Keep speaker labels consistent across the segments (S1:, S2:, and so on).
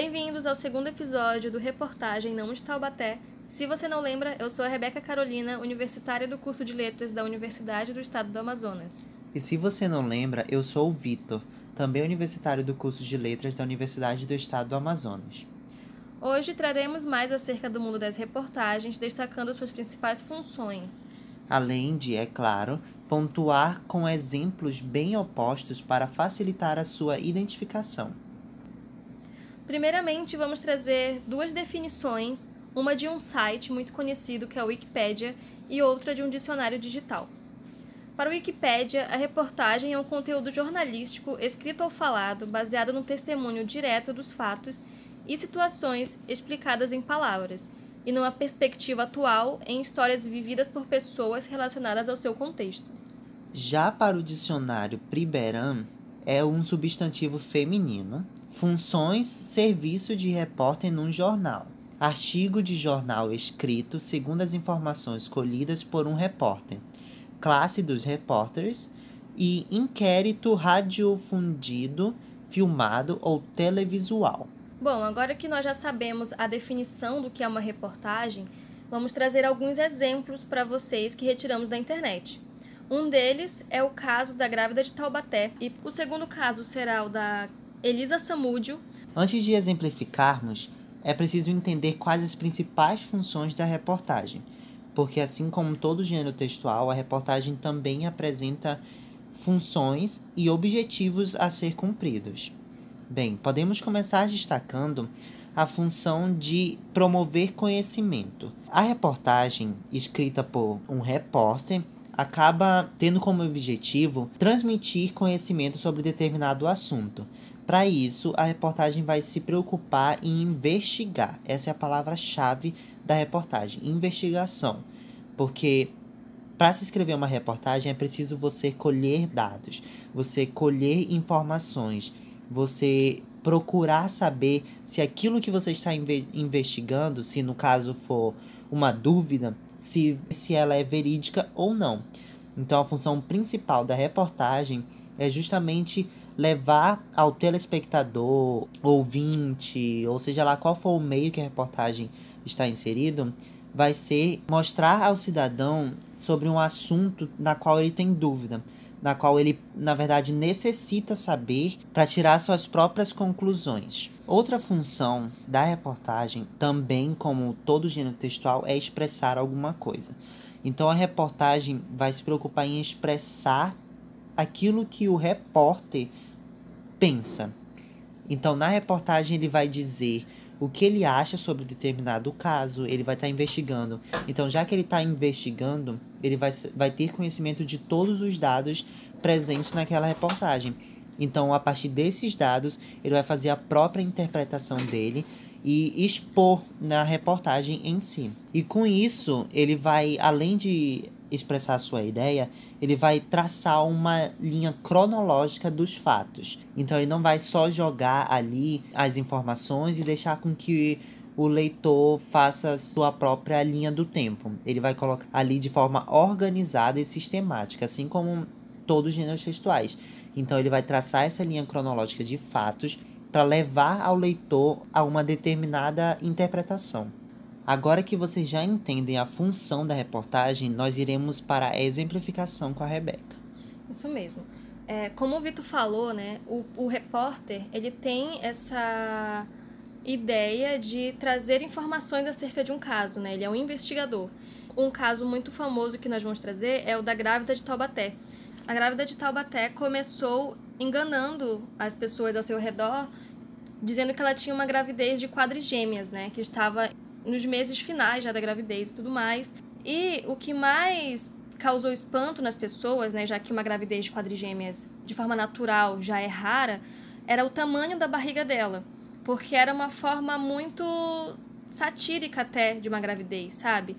S1: Bem-vindos ao segundo episódio do Reportagem Não de Taubaté. Se você não lembra, eu sou a Rebeca Carolina, universitária do curso de Letras da Universidade do Estado do Amazonas.
S2: E se você não lembra, eu sou o Vitor, também universitário do curso de Letras da Universidade do Estado do Amazonas.
S1: Hoje traremos mais acerca do mundo das reportagens, destacando suas principais funções.
S2: Além de, é claro, pontuar com exemplos bem opostos para facilitar a sua identificação.
S1: Primeiramente, vamos trazer duas definições, uma de um site muito conhecido que é a Wikipédia e outra de um dicionário digital. Para a Wikipédia, a reportagem é um conteúdo jornalístico escrito ou falado baseado no testemunho direto dos fatos e situações explicadas em palavras, e numa perspectiva atual em histórias vividas por pessoas relacionadas ao seu contexto.
S2: Já para o dicionário Priberam, é um substantivo feminino Funções: serviço de repórter num jornal. Artigo de jornal escrito segundo as informações colhidas por um repórter. Classe dos repórteres e inquérito radiofundido, filmado ou televisual.
S1: Bom, agora que nós já sabemos a definição do que é uma reportagem, vamos trazer alguns exemplos para vocês que retiramos da internet. Um deles é o caso da grávida de Taubaté e o segundo caso será o da Elisa Samúdio.
S2: Antes de exemplificarmos, é preciso entender quais as principais funções da reportagem, porque assim como todo gênero textual, a reportagem também apresenta funções e objetivos a ser cumpridos. Bem, podemos começar destacando a função de promover conhecimento. A reportagem, escrita por um repórter, acaba tendo como objetivo transmitir conhecimento sobre determinado assunto, para isso, a reportagem vai se preocupar em investigar. Essa é a palavra-chave da reportagem: investigação. Porque para se escrever uma reportagem é preciso você colher dados, você colher informações, você procurar saber se aquilo que você está investigando, se no caso for uma dúvida, se, se ela é verídica ou não. Então a função principal da reportagem é justamente levar ao telespectador, ouvinte, ou seja lá qual for o meio que a reportagem está inserido, vai ser mostrar ao cidadão sobre um assunto na qual ele tem dúvida, na qual ele, na verdade, necessita saber para tirar suas próprias conclusões. Outra função da reportagem, também como todo gênero textual, é expressar alguma coisa. Então a reportagem vai se preocupar em expressar aquilo que o repórter pensa. Então, na reportagem, ele vai dizer o que ele acha sobre determinado caso, ele vai estar tá investigando. Então, já que ele está investigando, ele vai, vai ter conhecimento de todos os dados presentes naquela reportagem. Então, a partir desses dados, ele vai fazer a própria interpretação dele e expor na reportagem em si. E com isso, ele vai, além de expressar a sua ideia, ele vai traçar uma linha cronológica dos fatos. Então ele não vai só jogar ali as informações e deixar com que o leitor faça sua própria linha do tempo. Ele vai colocar ali de forma organizada e sistemática, assim como todos os gêneros textuais. Então ele vai traçar essa linha cronológica de fatos para levar ao leitor a uma determinada interpretação. Agora que vocês já entendem a função da reportagem, nós iremos para a exemplificação com a Rebeca.
S1: Isso mesmo. É, como o Vitor falou, né, o, o repórter ele tem essa ideia de trazer informações acerca de um caso, né? Ele é um investigador. Um caso muito famoso que nós vamos trazer é o da grávida de Taubaté. A grávida de Taubaté começou enganando as pessoas ao seu redor, dizendo que ela tinha uma gravidez de quadrigêmeas, né? Que estava nos meses finais já da gravidez e tudo mais. E o que mais causou espanto nas pessoas, né, já que uma gravidez de quadrigêmeas de forma natural já é rara, era o tamanho da barriga dela, porque era uma forma muito satírica até de uma gravidez, sabe?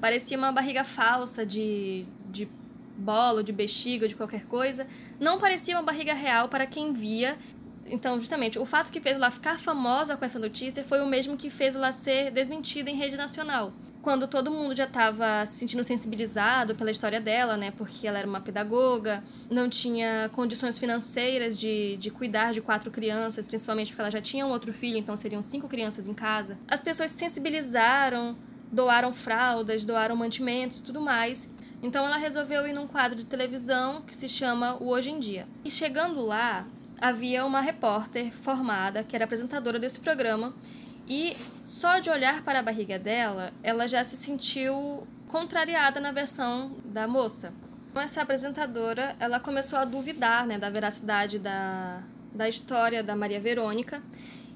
S1: Parecia uma barriga falsa de, de bolo, de bexiga, de qualquer coisa. Não parecia uma barriga real para quem via então, justamente, o fato que fez ela ficar famosa com essa notícia foi o mesmo que fez ela ser desmentida em rede nacional. quando todo mundo já estava se sentindo sensibilizado pela história dela, né? Porque ela era uma pedagoga, não tinha condições financeiras de, de cuidar de quatro crianças, principalmente porque ela já tinha um outro filho, então seriam cinco crianças em casa. As pessoas se sensibilizaram, doaram fraldas, doaram mantimentos tudo mais. Então ela resolveu ir num quadro de televisão que se chama O Hoje em Dia. E chegando lá, havia uma repórter formada, que era apresentadora desse programa, e só de olhar para a barriga dela, ela já se sentiu contrariada na versão da moça. Essa apresentadora, ela começou a duvidar né, da veracidade da, da história da Maria Verônica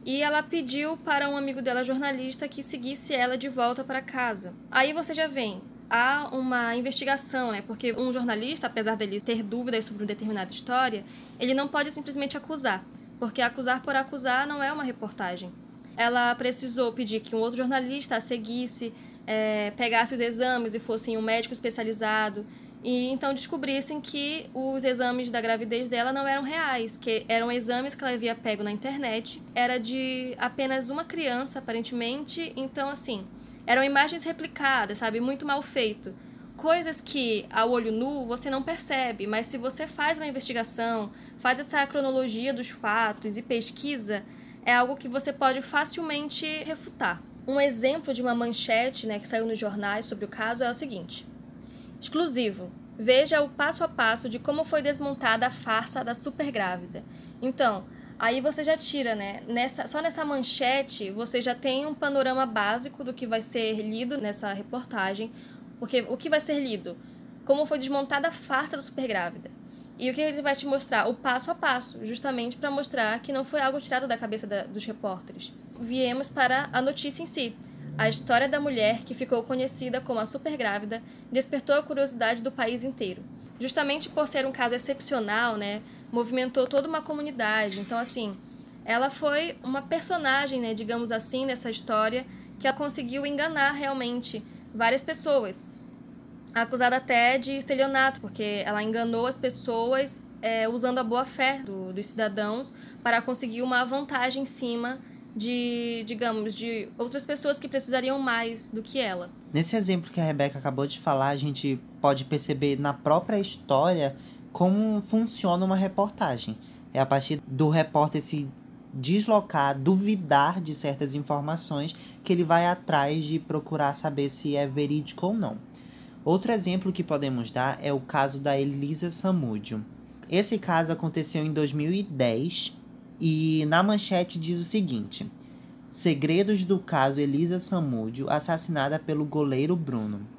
S1: e ela pediu para um amigo dela, jornalista, que seguisse ela de volta para casa. Aí você já vem, há uma investigação, né? Porque um jornalista, apesar dele ter dúvidas sobre uma determinada história, ele não pode simplesmente acusar, porque acusar por acusar não é uma reportagem. Ela precisou pedir que um outro jornalista a seguisse, é, pegasse os exames e fosse um médico especializado e então descobrissem que os exames da gravidez dela não eram reais, que eram exames que ela havia pego na internet, era de apenas uma criança, aparentemente, então assim, eram imagens replicadas, sabe, muito mal feito. Coisas que ao olho nu você não percebe, mas se você faz uma investigação, faz essa cronologia dos fatos e pesquisa, é algo que você pode facilmente refutar. Um exemplo de uma manchete né, que saiu nos jornais sobre o caso é o seguinte: Exclusivo. Veja o passo a passo de como foi desmontada a farsa da super grávida. Então, aí você já tira, né? Nessa, só nessa manchete você já tem um panorama básico do que vai ser lido nessa reportagem. Porque o que vai ser lido? Como foi desmontada a farsa da super grávida. E o que ele vai te mostrar? O passo a passo, justamente para mostrar que não foi algo tirado da cabeça da, dos repórteres. Viemos para a notícia em si. A história da mulher, que ficou conhecida como a supergrávida, despertou a curiosidade do país inteiro. Justamente por ser um caso excepcional, né, movimentou toda uma comunidade. Então, assim, ela foi uma personagem, né, digamos assim, nessa história, que ela conseguiu enganar realmente várias pessoas. Acusada até de estelionato, porque ela enganou as pessoas é, usando a boa fé do, dos cidadãos para conseguir uma vantagem em cima de, digamos, de outras pessoas que precisariam mais do que ela.
S2: Nesse exemplo que a Rebeca acabou de falar, a gente pode perceber na própria história como funciona uma reportagem. É a partir do repórter se deslocar, duvidar de certas informações que ele vai atrás de procurar saber se é verídico ou não. Outro exemplo que podemos dar é o caso da Elisa Samúdio. Esse caso aconteceu em 2010 e na manchete diz o seguinte: Segredos do caso Elisa Samúdio, assassinada pelo goleiro Bruno.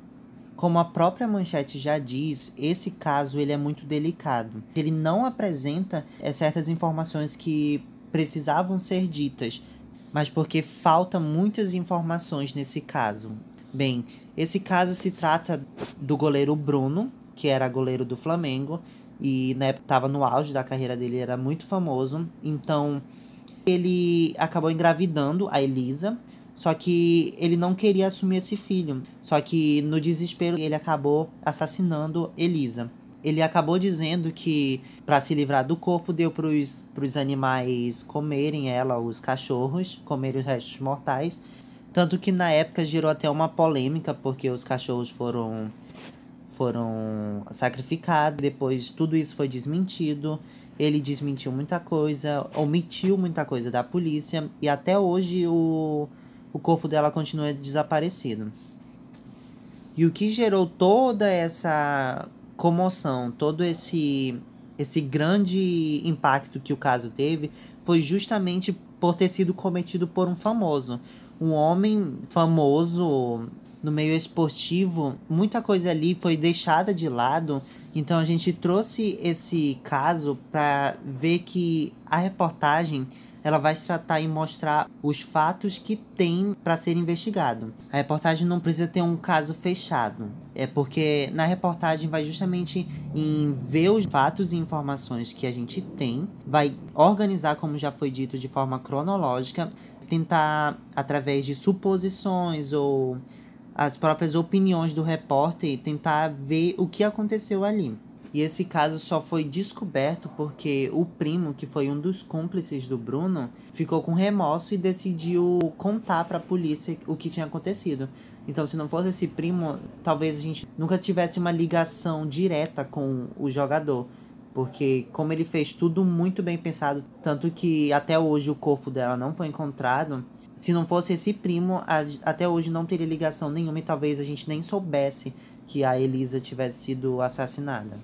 S2: Como a própria manchete já diz, esse caso ele é muito delicado. Ele não apresenta é, certas informações que precisavam ser ditas, mas porque falta muitas informações nesse caso. Bem, esse caso se trata do goleiro Bruno, que era goleiro do Flamengo, e na época tava no auge da carreira dele, era muito famoso. Então, ele acabou engravidando a Elisa, só que ele não queria assumir esse filho. Só que no desespero ele acabou assassinando Elisa. Ele acabou dizendo que para se livrar do corpo deu para os animais comerem ela, os cachorros, comerem os restos mortais. Tanto que na época gerou até uma polêmica porque os cachorros foram foram sacrificados. Depois tudo isso foi desmentido. Ele desmentiu muita coisa, omitiu muita coisa da polícia e até hoje o, o corpo dela continua desaparecido. E o que gerou toda essa comoção, todo esse esse grande impacto que o caso teve foi justamente por ter sido cometido por um famoso. Um homem famoso no meio esportivo, muita coisa ali foi deixada de lado. Então a gente trouxe esse caso para ver que a reportagem ela vai se tratar em mostrar os fatos que tem para ser investigado. A reportagem não precisa ter um caso fechado, é porque na reportagem vai justamente em ver os fatos e informações que a gente tem, vai organizar, como já foi dito, de forma cronológica, tentar através de suposições ou as próprias opiniões do repórter tentar ver o que aconteceu ali. E esse caso só foi descoberto porque o primo, que foi um dos cúmplices do Bruno, ficou com remorso e decidiu contar para a polícia o que tinha acontecido. Então, se não fosse esse primo, talvez a gente nunca tivesse uma ligação direta com o jogador. Porque, como ele fez tudo muito bem pensado, tanto que até hoje o corpo dela não foi encontrado, se não fosse esse primo, até hoje não teria ligação nenhuma e talvez a gente nem soubesse que a Elisa tivesse sido assassinada.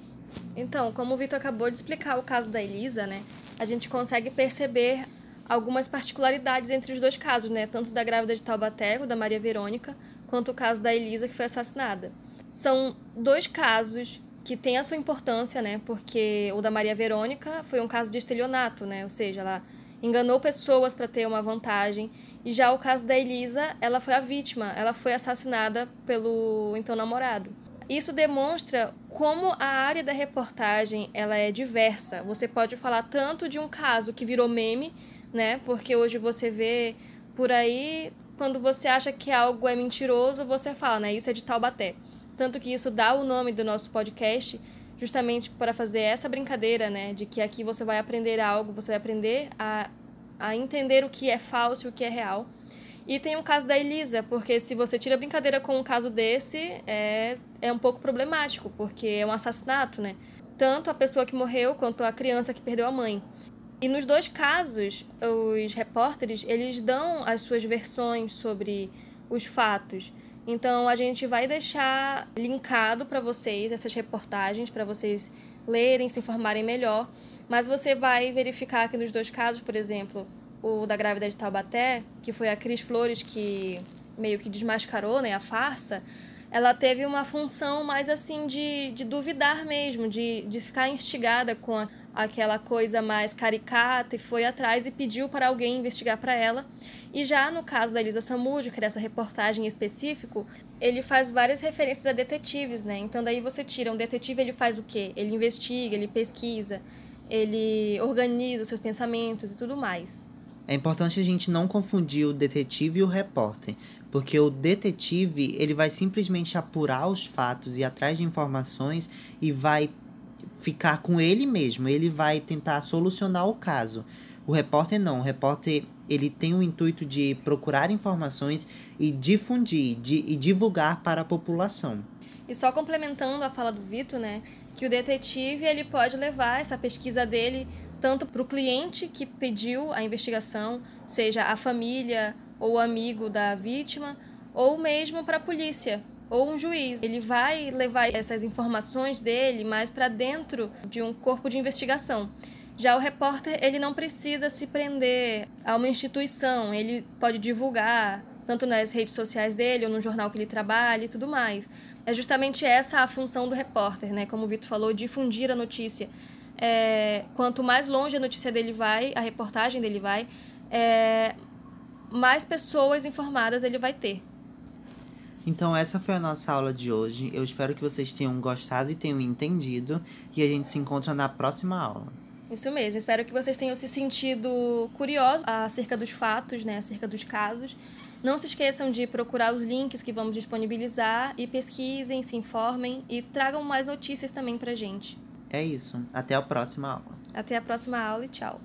S1: Então, como o Vitor acabou de explicar o caso da Elisa, né, a gente consegue perceber algumas particularidades entre os dois casos, né, tanto da grávida de Taubaté, da Maria Verônica, quanto o caso da Elisa que foi assassinada. São dois casos que têm a sua importância, né, porque o da Maria Verônica foi um caso de estelionato, né, ou seja, ela enganou pessoas para ter uma vantagem. E já o caso da Elisa, ela foi a vítima, ela foi assassinada pelo então namorado. Isso demonstra como a área da reportagem ela é diversa. Você pode falar tanto de um caso que virou meme, né? Porque hoje você vê por aí, quando você acha que algo é mentiroso, você fala, né? Isso é de Taubaté. Tanto que isso dá o nome do nosso podcast justamente para fazer essa brincadeira, né? De que aqui você vai aprender algo, você vai aprender a, a entender o que é falso e o que é real. E tem o caso da Elisa, porque se você tira brincadeira com um caso desse, é, é um pouco problemático, porque é um assassinato, né? Tanto a pessoa que morreu quanto a criança que perdeu a mãe. E nos dois casos, os repórteres, eles dão as suas versões sobre os fatos. Então a gente vai deixar linkado para vocês essas reportagens para vocês lerem, se informarem melhor, mas você vai verificar que nos dois casos, por exemplo, o da grávida de Taubaté, que foi a Cris Flores que meio que desmascarou né, a farsa, ela teve uma função mais assim de, de duvidar mesmo, de, de ficar instigada com a, aquela coisa mais caricata e foi atrás e pediu para alguém investigar para ela. E já no caso da Elisa Samúdio, que era essa reportagem em específico, ele faz várias referências a detetives, né? Então daí você tira um detetive, ele faz o quê? Ele investiga, ele pesquisa, ele organiza os seus pensamentos e tudo mais.
S2: É importante a gente não confundir o detetive e o repórter, porque o detetive ele vai simplesmente apurar os fatos e atrás de informações e vai ficar com ele mesmo, ele vai tentar solucionar o caso. O repórter não, o repórter ele tem o intuito de procurar informações e difundir de, e divulgar para a população.
S1: E só complementando a fala do Vitor, né, que o detetive ele pode levar essa pesquisa dele tanto para o cliente que pediu a investigação, seja a família ou amigo da vítima, ou mesmo para a polícia ou um juiz. Ele vai levar essas informações dele mais para dentro de um corpo de investigação. Já o repórter, ele não precisa se prender a uma instituição, ele pode divulgar tanto nas redes sociais dele ou no jornal que ele trabalha e tudo mais. É justamente essa a função do repórter, né? Como o Vitor falou, difundir a notícia é, quanto mais longe a notícia dele vai, a reportagem dele vai, é, mais pessoas informadas ele vai ter.
S2: Então essa foi a nossa aula de hoje. Eu espero que vocês tenham gostado e tenham entendido. E a gente se encontra na próxima aula.
S1: Isso mesmo. Espero que vocês tenham se sentido curiosos acerca dos fatos, né, acerca dos casos. Não se esqueçam de procurar os links que vamos disponibilizar e pesquisem, se informem e tragam mais notícias também pra gente.
S2: É isso. Até a próxima aula.
S1: Até a próxima aula e tchau.